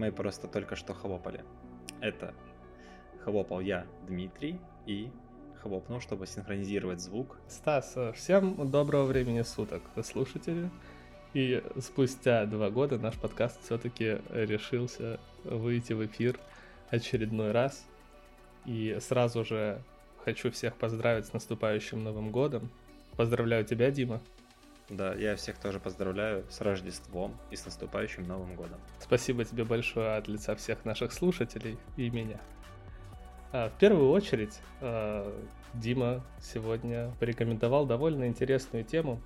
мы просто только что хлопали. Это хлопал я, Дмитрий, и хлопнул, чтобы синхронизировать звук. Стас, всем доброго времени суток, слушатели. И спустя два года наш подкаст все-таки решился выйти в эфир очередной раз. И сразу же хочу всех поздравить с наступающим Новым годом. Поздравляю тебя, Дима. Да, я всех тоже поздравляю с Рождеством и с наступающим Новым годом. Спасибо тебе большое от лица всех наших слушателей и меня. А, в первую очередь, а, Дима сегодня порекомендовал довольно интересную тему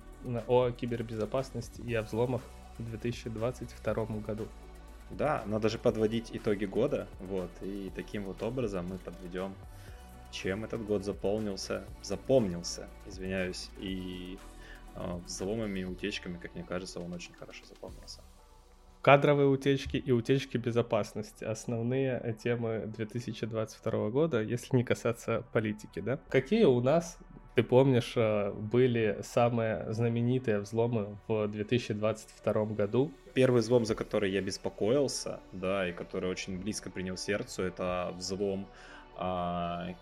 о кибербезопасности и о взломах в 2022 году. Да, надо же подводить итоги года, вот, и таким вот образом мы подведем, чем этот год заполнился, запомнился, извиняюсь, и взломами и утечками, как мне кажется, он очень хорошо запомнился. Кадровые утечки и утечки безопасности. Основные темы 2022 года, если не касаться политики, да? Какие у нас, ты помнишь, э, были самые знаменитые взломы в 2022 году? Первый взлом, за который я беспокоился, да, и который очень близко принял сердцу, это взлом а,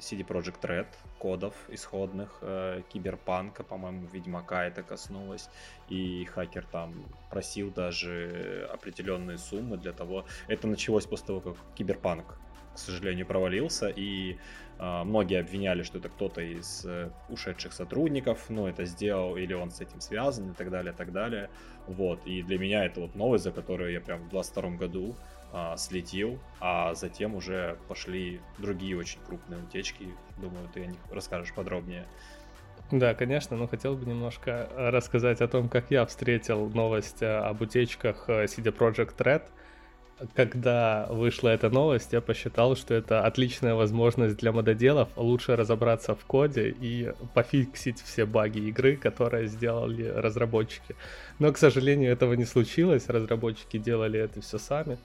CD Project Red, кодов исходных, э, Киберпанка, по-моему, Ведьмака это коснулось, и хакер там просил даже определенные суммы для того... Это началось после того, как Киберпанк, к сожалению, провалился, и многие обвиняли, что это кто-то из э, ушедших сотрудников, ну, это сделал, или он с этим связан, и так далее, и так далее. Вот, и для меня это вот новость, за которую я прям в 22 году а, слетел, а затем уже пошли другие очень крупные утечки. Думаю, ты о них расскажешь подробнее. Да, конечно, но хотел бы немножко рассказать о том, как я встретил новость э, об утечках э, CD Project Red. Когда вышла эта новость, я посчитал, что это отличная возможность для мододелов лучше разобраться в коде и пофиксить все баги игры, которые сделали разработчики. Но, к сожалению, этого не случилось, разработчики делали это все сами.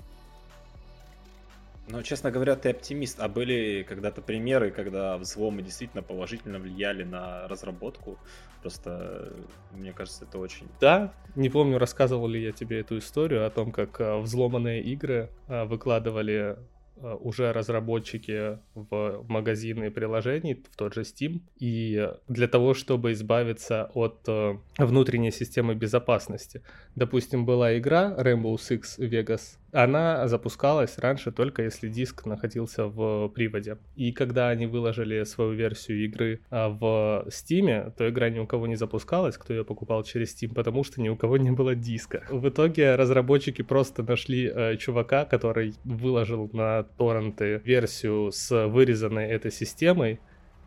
Ну, честно говоря, ты оптимист. А были когда-то примеры, когда взломы действительно положительно влияли на разработку? Просто, мне кажется, это очень... Да, не помню, рассказывал ли я тебе эту историю о том, как э, взломанные игры э, выкладывали уже разработчики в магазины приложений, в тот же Steam. И для того, чтобы избавиться от э, внутренней системы безопасности. Допустим, была игра Rainbow Six Vegas. Она запускалась раньше только если диск находился в приводе. И когда они выложили свою версию игры э, в Steam, то игра ни у кого не запускалась, кто ее покупал через Steam, потому что ни у кого не было диска. В итоге разработчики просто нашли э, чувака, который выложил на торренты версию с вырезанной этой системой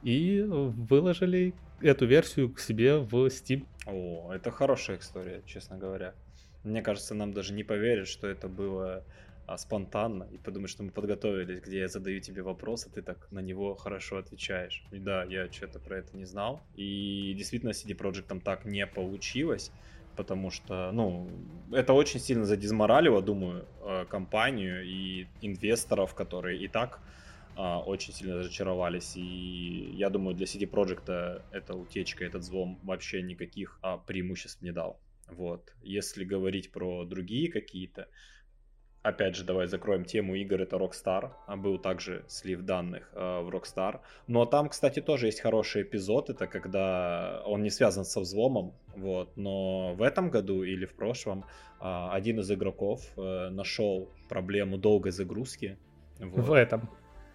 и выложили эту версию к себе в Steam. О, это хорошая история, честно говоря. Мне кажется, нам даже не поверят, что это было а, спонтанно, и подумают, что мы подготовились, где я задаю тебе вопрос, а ты так на него хорошо отвечаешь. И да, я что-то про это не знал. И действительно, CD Projekt там так не получилось потому что, ну, это очень сильно задизморалило, думаю, э, компанию и инвесторов, которые и так а, очень сильно разочаровались. И я думаю, для CD Projekt эта утечка, этот взлом вообще никаких а, преимуществ не дал. Вот. Если говорить про другие какие-то, опять же, давай закроем тему игр, это Rockstar. А был также слив данных э, в Rockstar. Но там, кстати, тоже есть хороший эпизод. Это когда он не связан со взломом. Вот. Но в этом году или в прошлом э, один из игроков э, нашел проблему долгой загрузки. Вот. В этом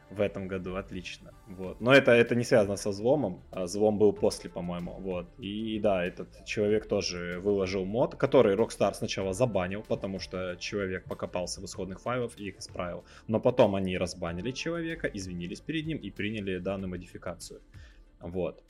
в этом году, отлично. Вот. Но это, это не связано со взломом, а взлом был после, по-моему. Вот. И да, этот человек тоже выложил мод, который Rockstar сначала забанил, потому что человек покопался в исходных файлах и их исправил. Но потом они разбанили человека, извинились перед ним и приняли данную модификацию. Вот.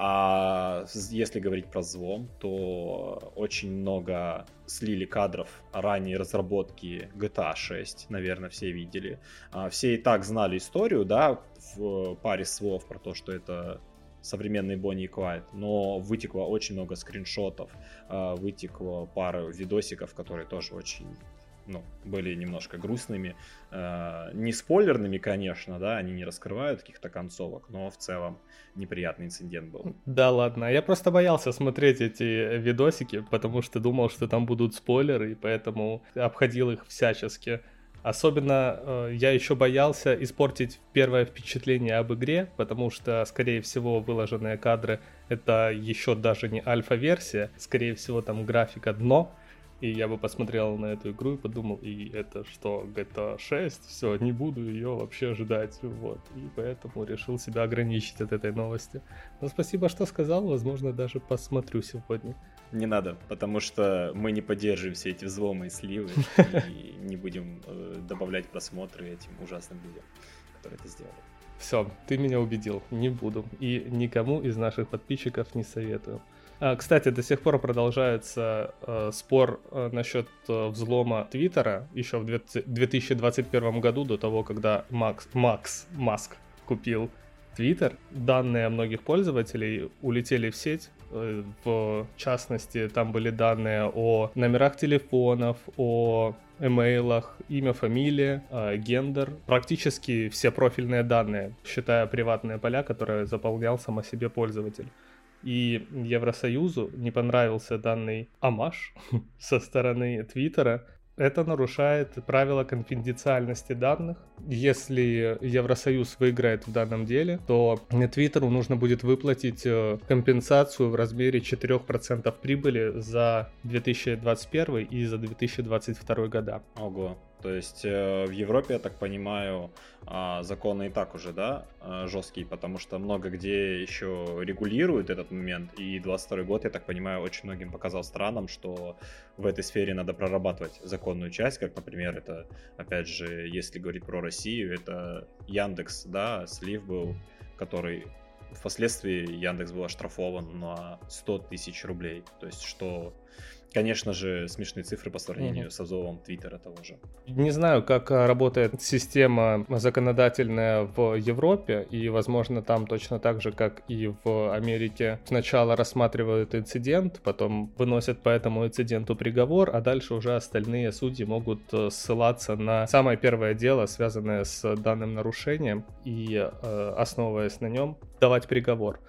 А если говорить про взлом, то очень много слили кадров ранней разработки GTA 6, наверное, все видели. А, все и так знали историю, да, в паре слов про то, что это современный Бонни и Клайд, но вытекло очень много скриншотов, а, вытекло пару видосиков, которые тоже очень ну, были немножко грустными. Э, не спойлерными, конечно, да, они не раскрывают каких-то концовок, но в целом неприятный инцидент был. Да ладно, я просто боялся смотреть эти видосики, потому что думал, что там будут спойлеры, и поэтому обходил их всячески. Особенно э, я еще боялся испортить первое впечатление об игре, потому что, скорее всего, выложенные кадры это еще даже не альфа-версия, скорее всего, там графика дно, и я бы посмотрел на эту игру и подумал, и это что, GTA 6? Все, не буду ее вообще ожидать. Вот. И поэтому решил себя ограничить от этой новости. Но спасибо, что сказал. Возможно, даже посмотрю сегодня. Не надо, потому что мы не поддерживаем все эти взломы и сливы. И не будем э, добавлять просмотры этим ужасным людям, которые это сделали. Все, ты меня убедил, не буду. И никому из наших подписчиков не советую. А, кстати, до сих пор продолжается э, спор э, насчет э, взлома Твиттера еще в 2021 году, до того, когда Макс, Макс Маск купил Твиттер. Данные многих пользователей улетели в сеть. В частности, там были данные о номерах телефонов, о имейлах, имя, фамилия, гендер, практически все профильные данные, считая приватные поля, которые заполнял сам о себе пользователь и Евросоюзу не понравился данный амаш со стороны Твиттера, это нарушает правила конфиденциальности данных. Если Евросоюз выиграет в данном деле, то Твиттеру нужно будет выплатить э, компенсацию в размере 4% прибыли за 2021 и за 2022 года. Ого. То есть э, в Европе, я так понимаю, э, законы и так уже, да, э, жесткие, потому что много где еще регулируют этот момент. И 22 год, я так понимаю, очень многим показал странам, что в этой сфере надо прорабатывать законную часть, как, например, это, опять же, если говорить про Россию, это Яндекс, да, слив был, который впоследствии Яндекс был оштрафован на 100 тысяч рублей. То есть, что Конечно же, смешные цифры по сравнению mm-hmm. с обзором Твиттера того же. Не знаю, как а, работает система законодательная в Европе, и, возможно, там точно так же, как и в Америке, сначала рассматривают инцидент, потом выносят по этому инциденту приговор, а дальше уже остальные судьи могут э, ссылаться на самое первое дело, связанное с данным нарушением, и, э, основываясь на нем, давать приговор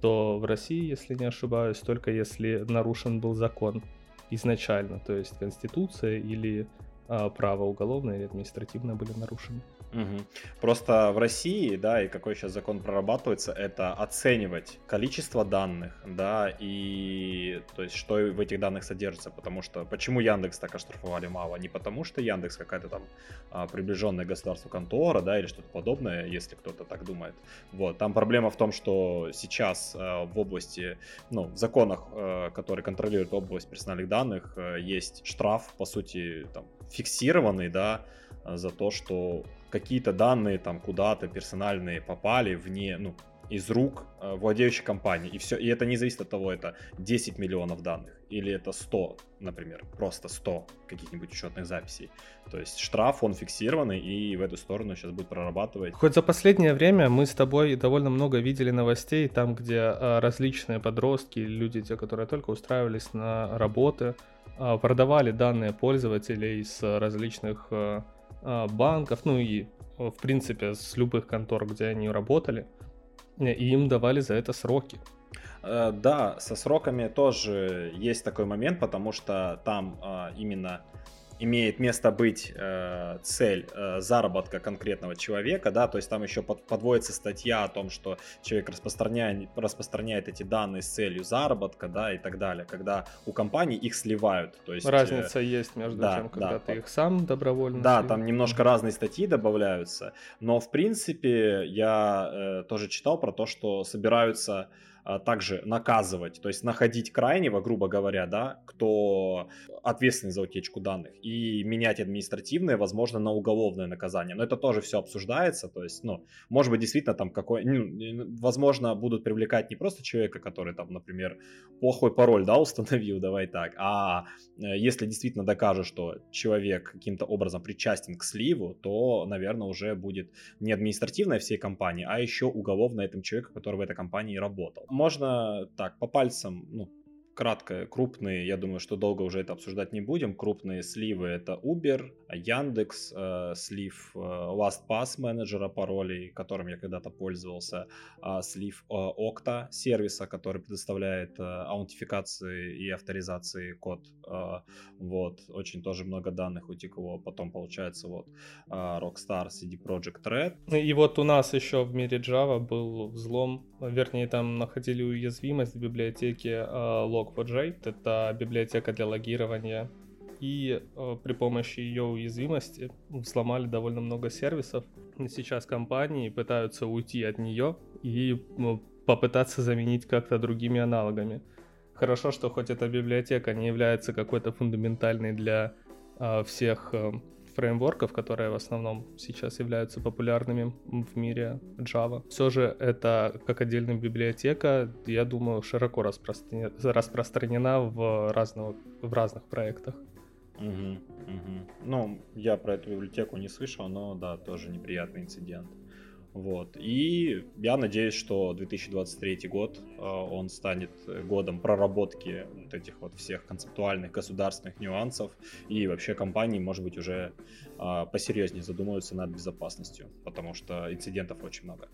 то в России, если не ошибаюсь, только если нарушен был закон изначально, то есть Конституция или а, право уголовное или административное были нарушены. Угу. Просто в России, да, и какой сейчас закон прорабатывается, это оценивать количество данных, да, и то есть что в этих данных содержится, потому что почему Яндекс так оштрафовали мало, не потому что Яндекс какая-то там а, приближенная государству контора, да, или что-то подобное, если кто-то так думает. Вот, там проблема в том, что сейчас а, в области, ну, в законах, а, которые контролируют область персональных данных, а, есть штраф, по сути, там, фиксированный, да, за то, что какие-то данные там куда-то персональные попали вне, ну, из рук э, владеющей компании. И все. И это не зависит от того, это 10 миллионов данных или это 100, например, просто 100 каких-нибудь учетных записей. То есть штраф, он фиксированный, и в эту сторону сейчас будет прорабатывать. Хоть за последнее время мы с тобой довольно много видели новостей, там, где э, различные подростки, люди, те, которые только устраивались на работы, э, продавали данные пользователей с различных э, банков, ну и в принципе с любых контор, где они работали, и им давали за это сроки. Э, да, со сроками тоже есть такой момент, потому что там а, именно имеет место быть э, цель э, заработка конкретного человека, да, то есть там еще под, подводится статья о том, что человек распространяет, распространяет эти данные с целью заработка, да, и так далее, когда у компаний их сливают, то есть... Разница э, есть между да, тем, когда да, ты их сам добровольно... Да, там немножко разные статьи добавляются, но в принципе я э, тоже читал про то, что собираются также наказывать, то есть находить крайнего, грубо говоря, да, кто ответственный за утечку данных, и менять административное, возможно, на уголовное наказание. Но это тоже все обсуждается, то есть, ну, может быть, действительно там какой, ну, возможно, будут привлекать не просто человека, который там, например, плохой пароль, да, установил, давай так, а э, если действительно докажут, что человек каким-то образом причастен к сливу, то, наверное, уже будет не административная всей компании, а еще уголовная этому человеку, который в этой компании работал можно так, по пальцам, ну, кратко, крупные, я думаю, что долго уже это обсуждать не будем. Крупные сливы это Uber, Яндекс, э, слив э, LastPass менеджера паролей, которым я когда-то пользовался, э, слив э, Okta сервиса, который предоставляет э, аутентификации и авторизации код. Э, вот, очень тоже много данных утекло. Потом получается вот э, Rockstar, CD Project Red. И вот у нас еще в мире Java был взлом, вернее там находили уязвимость в библиотеке э, Log4j. Это библиотека для логирования и э, при помощи ее уязвимости взломали довольно много сервисов. Сейчас компании пытаются уйти от нее и ну, попытаться заменить как-то другими аналогами. Хорошо, что хоть эта библиотека не является какой-то фундаментальной для э, всех фреймворков, которые в основном сейчас являются популярными в мире Java. Все же это как отдельная библиотека, я думаю, широко распространена, распространена в, разного, в разных проектах. Угу, угу. Ну, я про эту библиотеку не слышал, но да, тоже неприятный инцидент. Вот. И я надеюсь, что 2023 год, э, он станет годом проработки вот этих вот всех концептуальных государственных нюансов, и вообще компании, может быть, уже э, посерьезнее задумаются над безопасностью, потому что инцидентов очень много.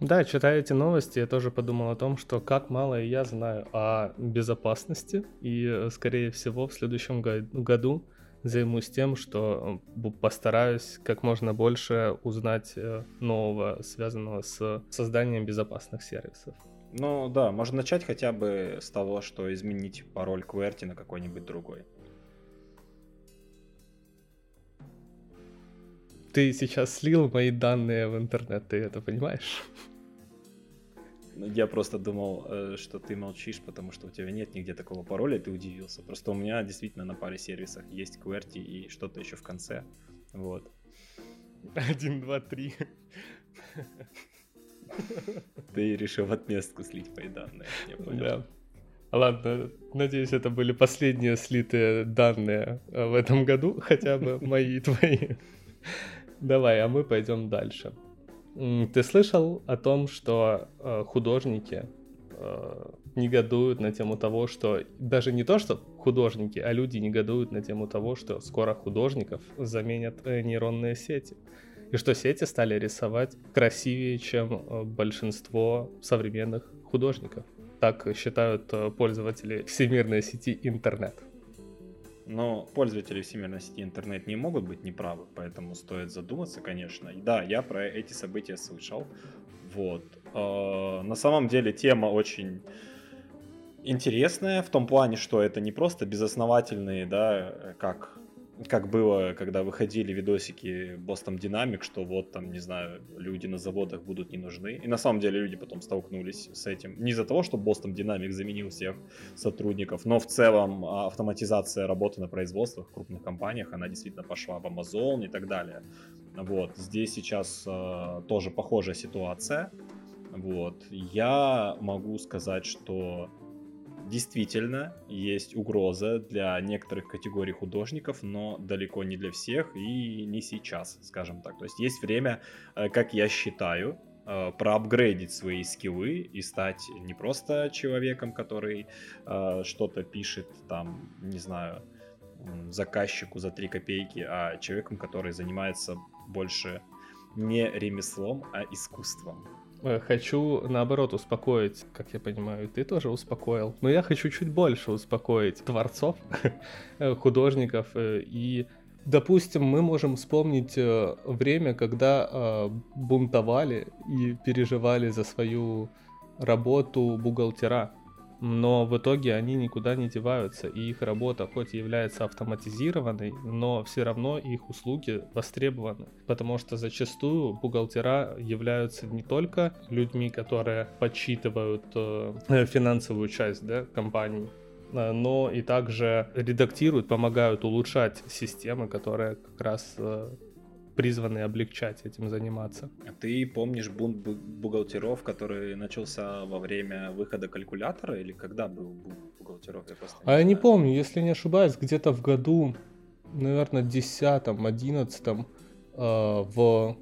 Да, читая эти новости, я тоже подумал о том, что как мало я знаю о безопасности, и, э, скорее всего, в следующем году займусь тем, что э, постараюсь как можно больше узнать э, нового, связанного с созданием безопасных сервисов. Ну да, можно начать хотя бы с того, что изменить пароль QWERTY на какой-нибудь другой. Ты сейчас слил мои данные в интернет, ты это понимаешь? Ну, я просто думал, э, что ты молчишь, потому что у тебя нет нигде такого пароля, и ты удивился. Просто у меня действительно на паре сервисах есть QWERTY и что-то еще в конце. Вот. Один, два, три. Ты решил отместку слить мои данные, я понял. Да. Ладно, надеюсь, это были последние слитые данные э, в этом году, хотя бы мои и твои. Давай, а мы пойдем дальше. Ты слышал о том, что э, художники э, негодуют на тему того, что даже не то, что художники, а люди негодуют на тему того, что скоро художников заменят э, нейронные сети. И что сети стали рисовать красивее, чем э, большинство современных художников. Так считают э, пользователи всемирной сети интернет. Но пользователи всемирной сети интернет не могут быть неправы, поэтому стоит задуматься, конечно. Да, я про эти события слышал. Вот. Э, на самом деле тема очень интересная в том плане, что это не просто безосновательные, да, как как было, когда выходили видосики Boston Dynamic, что вот там, не знаю, люди на заводах будут не нужны. И на самом деле люди потом столкнулись с этим. Не из-за того, что Boston Dynamic заменил всех сотрудников, но в целом а, автоматизация работы на производствах в крупных компаниях, она действительно пошла в Amazon и так далее. Вот. Здесь сейчас э, тоже похожая ситуация. Вот. Я могу сказать, что действительно есть угроза для некоторых категорий художников, но далеко не для всех и не сейчас, скажем так. То есть есть время, э, как я считаю, э, проапгрейдить свои скиллы и стать не просто человеком, который э, что-то пишет, там, не знаю, заказчику за 3 копейки, а человеком, который занимается больше не ремеслом, а искусством. Э, хочу, наоборот, успокоить, как я понимаю, ты тоже успокоил. Но я хочу чуть больше успокоить творцов, э, художников. Э, и, допустим, мы можем вспомнить время, когда бунтовали и переживали за свою работу бухгалтера но в итоге они никуда не деваются, и их работа хоть и является автоматизированной, но все равно их услуги востребованы, потому что зачастую бухгалтера являются не только людьми, которые подсчитывают э, финансовую часть да, компании, э, но и также редактируют, помогают улучшать системы, которые как раз э, призваны облегчать этим заниматься. А ты помнишь бунт бухгалтеров, который начался во время выхода калькулятора или когда был бунт бухгалтеров? Я просто не а я не помню, если не ошибаюсь, где-то в году, наверное, 10-11 э, в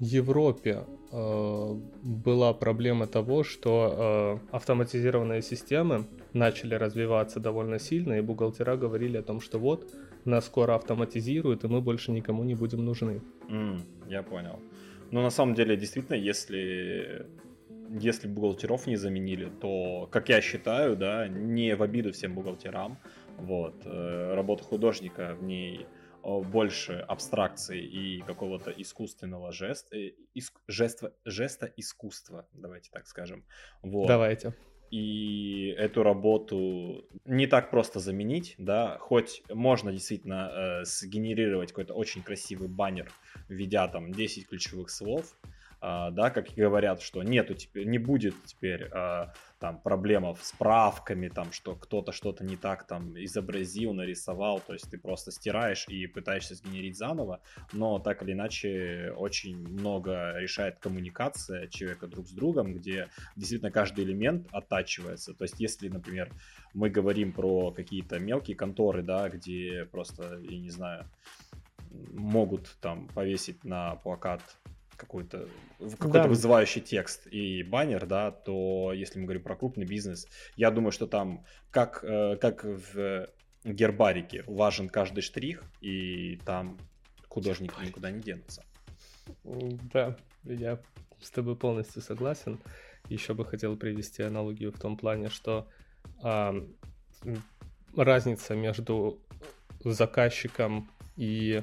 Европе была проблема того, что э, автоматизированные системы начали развиваться довольно сильно, и бухгалтера говорили о том, что вот, нас скоро автоматизируют, и мы больше никому не будем нужны. Mm, я понял. Но на самом деле, действительно, если если бухгалтеров не заменили, то, как я считаю, да, не в обиду всем бухгалтерам, вот, э, работа художника в ней больше абстракции и какого-то искусственного жеста, э, иск, жеста, жеста искусства, давайте так скажем. Вот. Давайте. И эту работу не так просто заменить, да, хоть можно действительно э, сгенерировать какой-то очень красивый баннер, введя там 10 ключевых слов, а, да, как говорят, что нету теперь, не будет теперь а, там проблем с правками, там, что кто-то что-то не так там изобразил, нарисовал, то есть ты просто стираешь и пытаешься сгенерить заново, но так или иначе очень много решает коммуникация человека друг с другом, где действительно каждый элемент оттачивается, то есть если, например, мы говорим про какие-то мелкие конторы, да, где просто, я не знаю, могут там повесить на плакат какой-то какой-то да. вызывающий текст и баннер, да, то если мы говорим про крупный бизнес, я думаю, что там как, э, как в гербарике важен каждый штрих, и там художники никуда не денутся. Да, я с тобой полностью согласен. Еще бы хотел привести аналогию в том плане, что а, разница между заказчиком и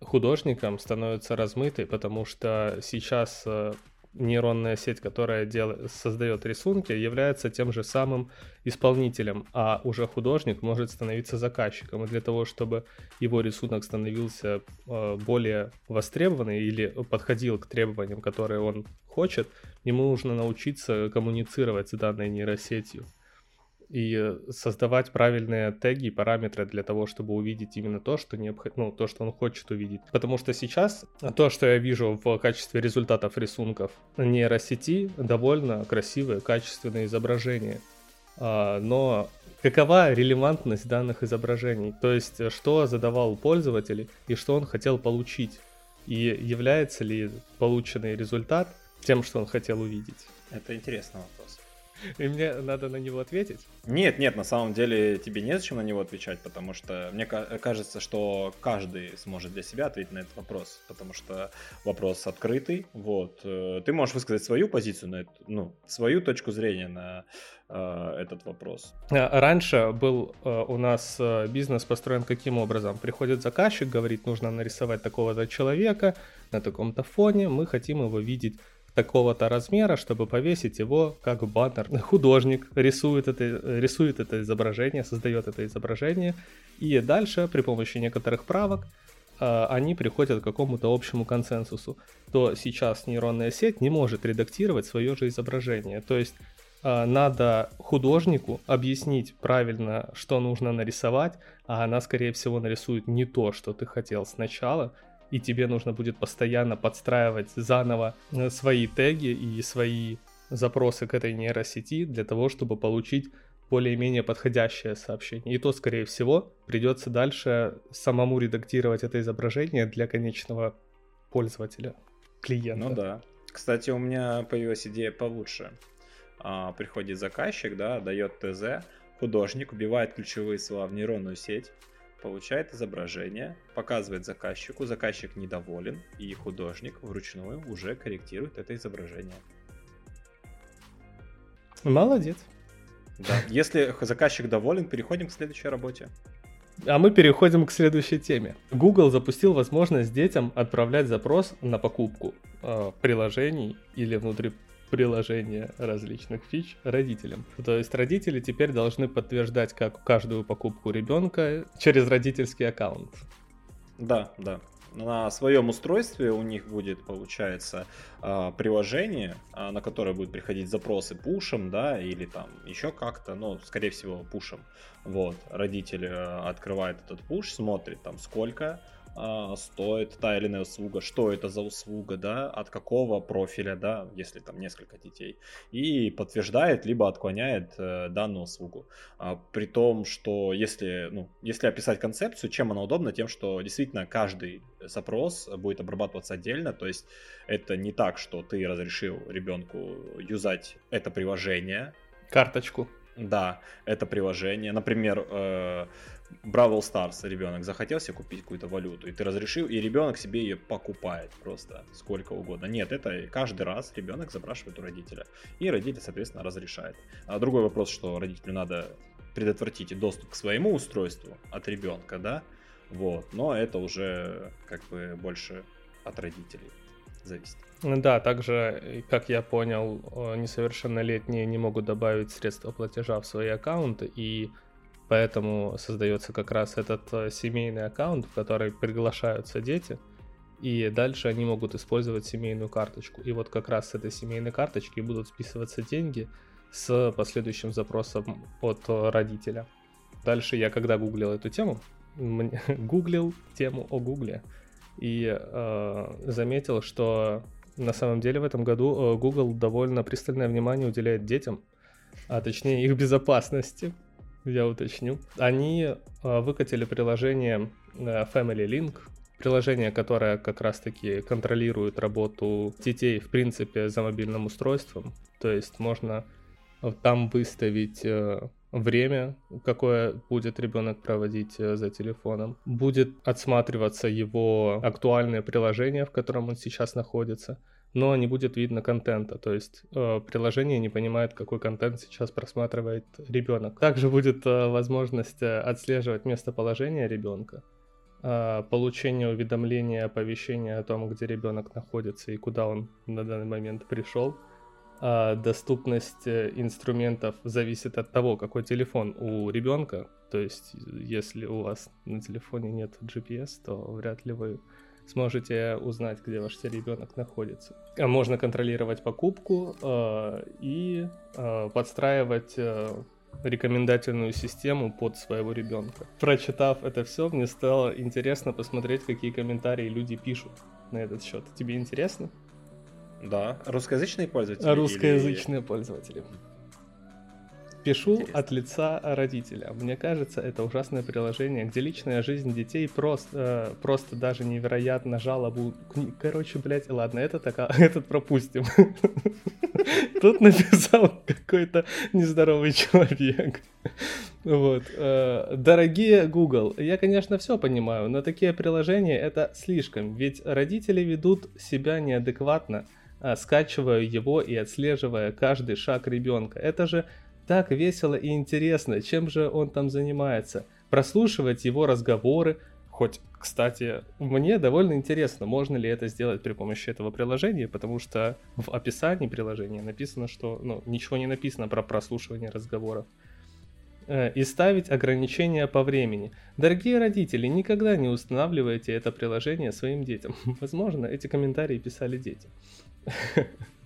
художникам становится размытой, потому что сейчас э, нейронная сеть, которая дел... создает рисунки, является тем же самым исполнителем, а уже художник может становиться заказчиком. И для того, чтобы его рисунок становился э, более востребованный или подходил к требованиям, которые он хочет, ему нужно научиться коммуницировать с данной нейросетью и создавать правильные теги и параметры для того, чтобы увидеть именно то, что, необход... ну, то, что он хочет увидеть. Потому что сейчас то, что я вижу в качестве результатов рисунков нейросети, довольно красивые, качественные изображения. А, но какова релевантность данных изображений? То есть, что задавал пользователь и что он хотел получить? И является ли полученный результат тем, что он хотел увидеть? Это интересный вопрос. И мне надо на него ответить? Нет, нет, на самом деле тебе незачем на него отвечать, потому что мне кажется, что каждый сможет для себя ответить на этот вопрос, потому что вопрос открытый, вот. Э, ты можешь высказать свою позицию на это, ну, свою точку зрения на э, этот вопрос. А, раньше был э, у нас э, бизнес построен каким образом? Приходит заказчик, говорит, нужно нарисовать такого-то человека на таком-то фоне, мы хотим его видеть такого-то размера, чтобы повесить его как баннер. Художник рисует это, рисует это изображение, создает это изображение, и дальше при помощи некоторых правок э, они приходят к какому-то общему консенсусу. То сейчас нейронная сеть не может редактировать свое же изображение. То есть э, надо художнику объяснить правильно, что нужно нарисовать, а она, скорее всего, нарисует не то, что ты хотел сначала, и тебе нужно будет постоянно подстраивать заново э, свои теги и свои запросы к этой нейросети для того, чтобы получить более-менее подходящее сообщение. И то, скорее всего, придется дальше самому редактировать это изображение для конечного пользователя, клиента. Ну да. Кстати, у меня появилась идея получше. А, приходит заказчик, да, дает ТЗ, художник убивает ключевые слова в нейронную сеть, получает изображение, показывает заказчику, заказчик недоволен, и художник вручную уже корректирует это изображение. Молодец. Да. Если заказчик доволен, переходим к следующей работе. А мы переходим к следующей теме. Google запустил возможность детям отправлять запрос на покупку э, приложений или внутри приложения различных фич родителям. То есть родители теперь должны подтверждать как каждую покупку ребенка через родительский аккаунт. Да, да. На своем устройстве у них будет, получается, а, приложение, а, на которое будут приходить запросы пушем, да, или там еще как-то, но, скорее всего, пушем. Вот, родитель а, открывает этот пуш, смотрит там сколько стоит та или иная услуга, что это за услуга, да, от какого профиля, да, если там несколько детей, и подтверждает либо отклоняет э, данную услугу. А, при том, что если, ну, если описать концепцию, чем она удобна, тем, что действительно каждый запрос будет обрабатываться отдельно, то есть это не так, что ты разрешил ребенку юзать это приложение. Карточку. Да, это приложение. Например, э, Бравл Старс ребенок захотел себе купить какую-то валюту, и ты разрешил, и ребенок себе ее покупает просто сколько угодно. Нет, это каждый раз ребенок запрашивает у родителя, и родитель, соответственно, разрешает. А другой вопрос, что родителю надо предотвратить доступ к своему устройству от ребенка, да, вот, но это уже как бы больше от родителей зависит. Да, также, как я понял, несовершеннолетние не могут добавить средства платежа в свои аккаунты, и Поэтому создается как раз этот э, семейный аккаунт, в который приглашаются дети, и дальше они могут использовать семейную карточку. И вот как раз с этой семейной карточки будут списываться деньги с последующим запросом от э, родителя. Дальше я когда гуглил эту тему, гуглил тему о гугле и э, заметил, что на самом деле в этом году э, Google довольно пристальное внимание уделяет детям, а точнее их безопасности я уточню. Они э, выкатили приложение э, Family Link, приложение, которое как раз-таки контролирует работу детей, в принципе, за мобильным устройством. То есть можно э, там выставить время, какое будет ребенок проводить за телефоном. Будет отсматриваться его актуальное приложение, в котором он сейчас находится но не будет видно контента, то есть э, приложение не понимает, какой контент сейчас просматривает ребенок. Также будет э, возможность э, отслеживать местоположение ребенка, э, получение уведомления, оповещения о том, где ребенок находится и куда он на данный момент пришел. А доступность э, инструментов зависит от того, какой телефон у ребенка. То есть, если у вас на телефоне нет GPS, то вряд ли вы сможете узнать, где ваш ребенок находится. А можно контролировать покупку э, и э, подстраивать э, рекомендательную систему под своего ребенка. Прочитав это все, мне стало интересно посмотреть, какие комментарии люди пишут на этот счет. Тебе интересно? Да. Русскоязычные пользователи? Русскоязычные или... пользователи. Пишу Интересно. от лица родителя. Мне кажется, это ужасное приложение, где личная жизнь детей просто, э, просто даже невероятно жалобу. Короче, блядь, ладно, это так, этот пропустим. Тут написал какой-то нездоровый человек. Вот. Э, дорогие Google, я, конечно, все понимаю, но такие приложения это слишком, ведь родители ведут себя неадекватно, э, скачивая его и отслеживая каждый шаг ребенка. Это же так весело и интересно, чем же он там занимается. Прослушивать его разговоры, хоть, кстати, мне довольно интересно, можно ли это сделать при помощи этого приложения, потому что в описании приложения написано, что ну, ничего не написано про прослушивание разговоров. Э, и ставить ограничения по времени. Дорогие родители, никогда не устанавливайте это приложение своим детям. Возможно, эти комментарии писали дети.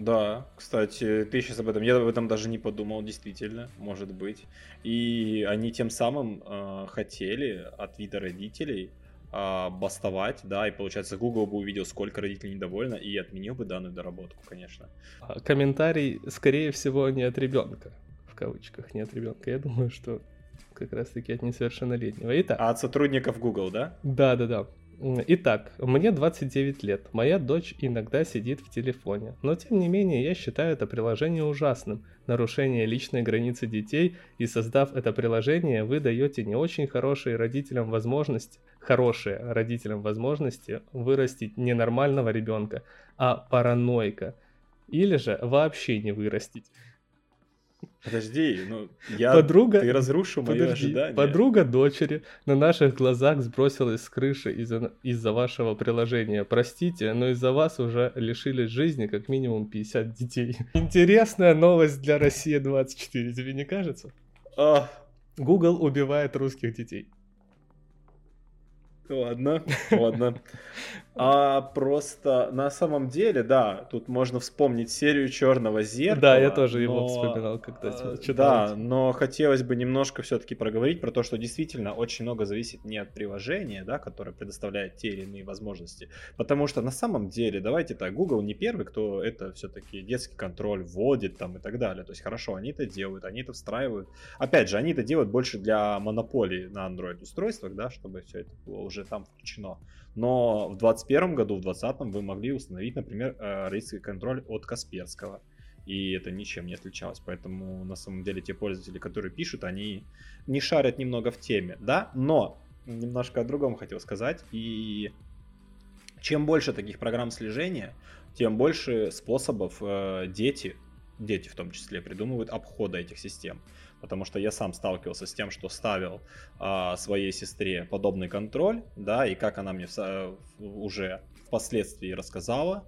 Да, кстати, ты сейчас об этом, я об этом даже не подумал, действительно, может быть. И они тем самым э, хотели от вида родителей э, бастовать, да, и получается Google бы увидел, сколько родителей недовольно, и отменил бы данную доработку, конечно. А, комментарий, скорее всего, не от ребенка, в кавычках, не от ребенка. Я думаю, что как раз-таки от несовершеннолетнего. Итак. А от сотрудников Google, да? Да, да, да. Итак, мне 29 лет, моя дочь иногда сидит в телефоне, но тем не менее я считаю это приложение ужасным. Нарушение личной границы детей, и создав это приложение, вы даете не очень хорошие родителям возможность, хорошие родителям возможности вырастить не нормального ребенка, а паранойка. Или же вообще не вырастить. Подожди, ну я подруга, ты разрушил мои подожди, ожидания. Подруга дочери на наших глазах сбросилась с крыши из-за из-за вашего приложения. Простите, но из-за вас уже лишились жизни как минимум 50 детей. Интересная новость для России 24, тебе не кажется? А... Google убивает русских детей. Ладно, ладно. А просто на самом деле, да, тут можно вспомнить серию Черного зеркала. Да, я тоже но... его вспоминал, когда а, читал. Да, но хотелось бы немножко все-таки проговорить про то, что действительно очень много зависит не от приложения, да, которое предоставляет те или иные возможности. Потому что на самом деле, давайте так, Google не первый, кто это все-таки детский контроль вводит там и так далее. То есть хорошо, они это делают, они это встраивают. Опять же, они это делают больше для монополии на Android устройствах, да, чтобы все это было уже там включено. Но в 2021 году, в 2020 вы могли установить, например, э, родительский контроль от Касперского. И это ничем не отличалось. Поэтому на самом деле те пользователи, которые пишут, они не шарят немного в теме. Да, но немножко о другом хотел сказать. И чем больше таких программ слежения, тем больше способов э, дети, дети в том числе, придумывают обхода этих систем. Потому что я сам сталкивался с тем, что ставил а, своей сестре подобный контроль, да, и как она мне в, уже впоследствии рассказала,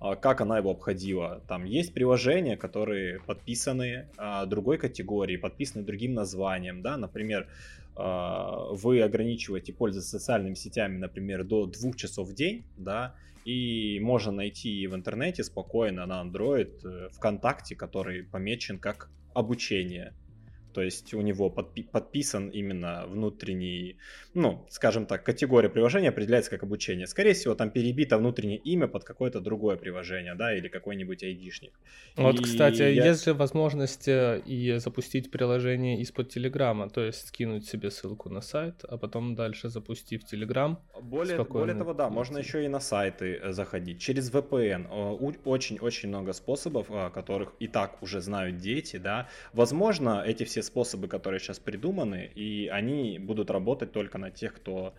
а, как она его обходила. Там есть приложения, которые подписаны а, другой категории, подписаны другим названием, да, например, а, вы ограничиваете пользоваться социальными сетями, например, до двух часов в день, да, и можно найти в интернете спокойно на Android э, ВКонтакте, который помечен как обучение. То есть у него подпи- подписан именно внутренний, ну, скажем так, категория приложения определяется как обучение. Скорее всего, там перебито внутреннее имя под какое-то другое приложение, да, или какой-нибудь айдишник. Вот, и кстати, я... есть же возможность э, и запустить приложение из-под Телеграма, то есть скинуть себе ссылку на сайт, а потом дальше запустив Телеграм. Более, более того, да, можно еще и на сайты э, заходить через VPN. Очень-очень много способов, которых и так уже знают дети, да. Возможно, эти все способы, которые сейчас придуманы, и они будут работать только на тех, кто,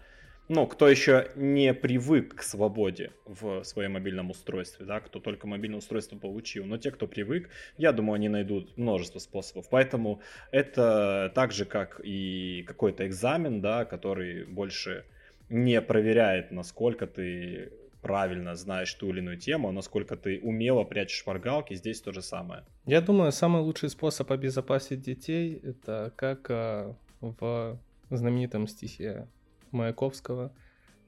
ну, кто еще не привык к свободе в своем мобильном устройстве, да, кто только мобильное устройство получил. Но те, кто привык, я думаю, они найдут множество способов. Поэтому это так же, как и какой-то экзамен, да, который больше не проверяет, насколько ты правильно знаешь ту или иную тему, насколько ты умело прячешь шпаргалки, здесь то же самое. Я думаю, самый лучший способ обезопасить детей — это как а, в знаменитом стихе Маяковского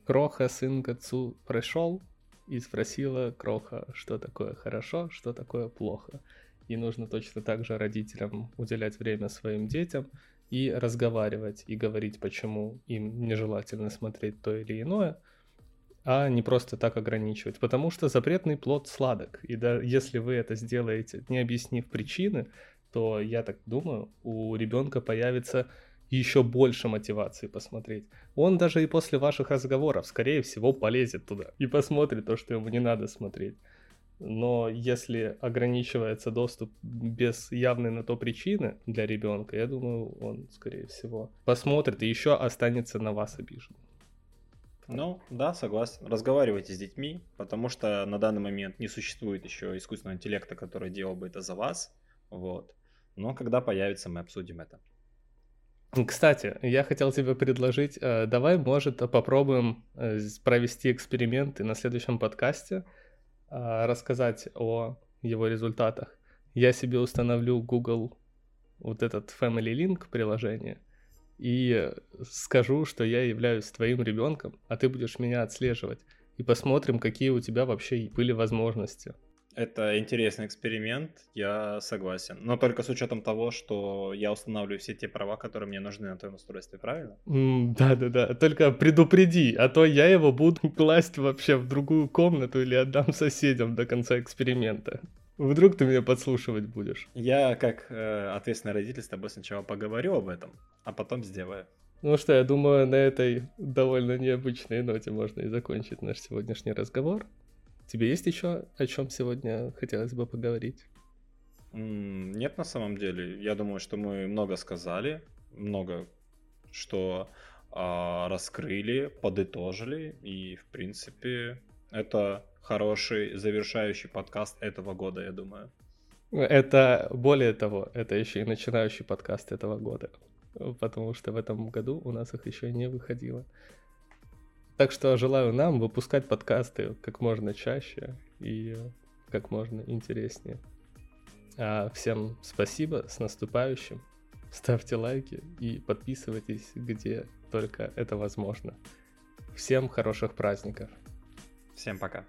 «Кроха, сын к отцу пришел и спросила Кроха, что такое хорошо, что такое плохо». И нужно точно так же родителям уделять время своим детям и разговаривать, и говорить, почему им нежелательно смотреть то или иное — а не просто так ограничивать. Потому что запретный плод сладок. И да, если вы это сделаете, не объяснив причины, то, я так думаю, у ребенка появится еще больше мотивации посмотреть. Он даже и после ваших разговоров, скорее всего, полезет туда и посмотрит то, что ему не надо смотреть. Но если ограничивается доступ без явной на то причины для ребенка, я думаю, он, скорее всего, посмотрит и еще останется на вас обижен. Ну, да, согласен. Разговаривайте с детьми, потому что на данный момент не существует еще искусственного интеллекта, который делал бы это за вас. Вот. Но когда появится, мы обсудим это. Кстати, я хотел тебе предложить, э, давай, может, попробуем э, провести эксперимент и на следующем подкасте э, рассказать о его результатах. Я себе установлю Google вот этот Family Link приложение, и скажу, что я являюсь твоим ребенком, а ты будешь меня отслеживать. И посмотрим, какие у тебя вообще были возможности. Это интересный эксперимент, я согласен. Но только с учетом того, что я устанавливаю все те права, которые мне нужны на твоем устройстве, правильно? Да-да-да, mm, только предупреди, а то я его буду класть вообще в другую комнату или отдам соседям до конца эксперимента. Вдруг ты меня подслушивать будешь? Я, как э, ответственный родитель, с тобой сначала поговорю об этом, а потом сделаю. Ну что, я думаю, на этой довольно необычной ноте можно и закончить наш сегодняшний разговор. Тебе есть еще о чем сегодня хотелось бы поговорить? Нет, на самом деле. Я думаю, что мы много сказали, много что э, раскрыли, подытожили, и в принципе это хороший завершающий подкаст этого года, я думаю. Это более того, это еще и начинающий подкаст этого года, потому что в этом году у нас их еще не выходило. Так что желаю нам выпускать подкасты как можно чаще и как можно интереснее. А всем спасибо, с наступающим. Ставьте лайки и подписывайтесь, где только это возможно. Всем хороших праздников! Всем пока.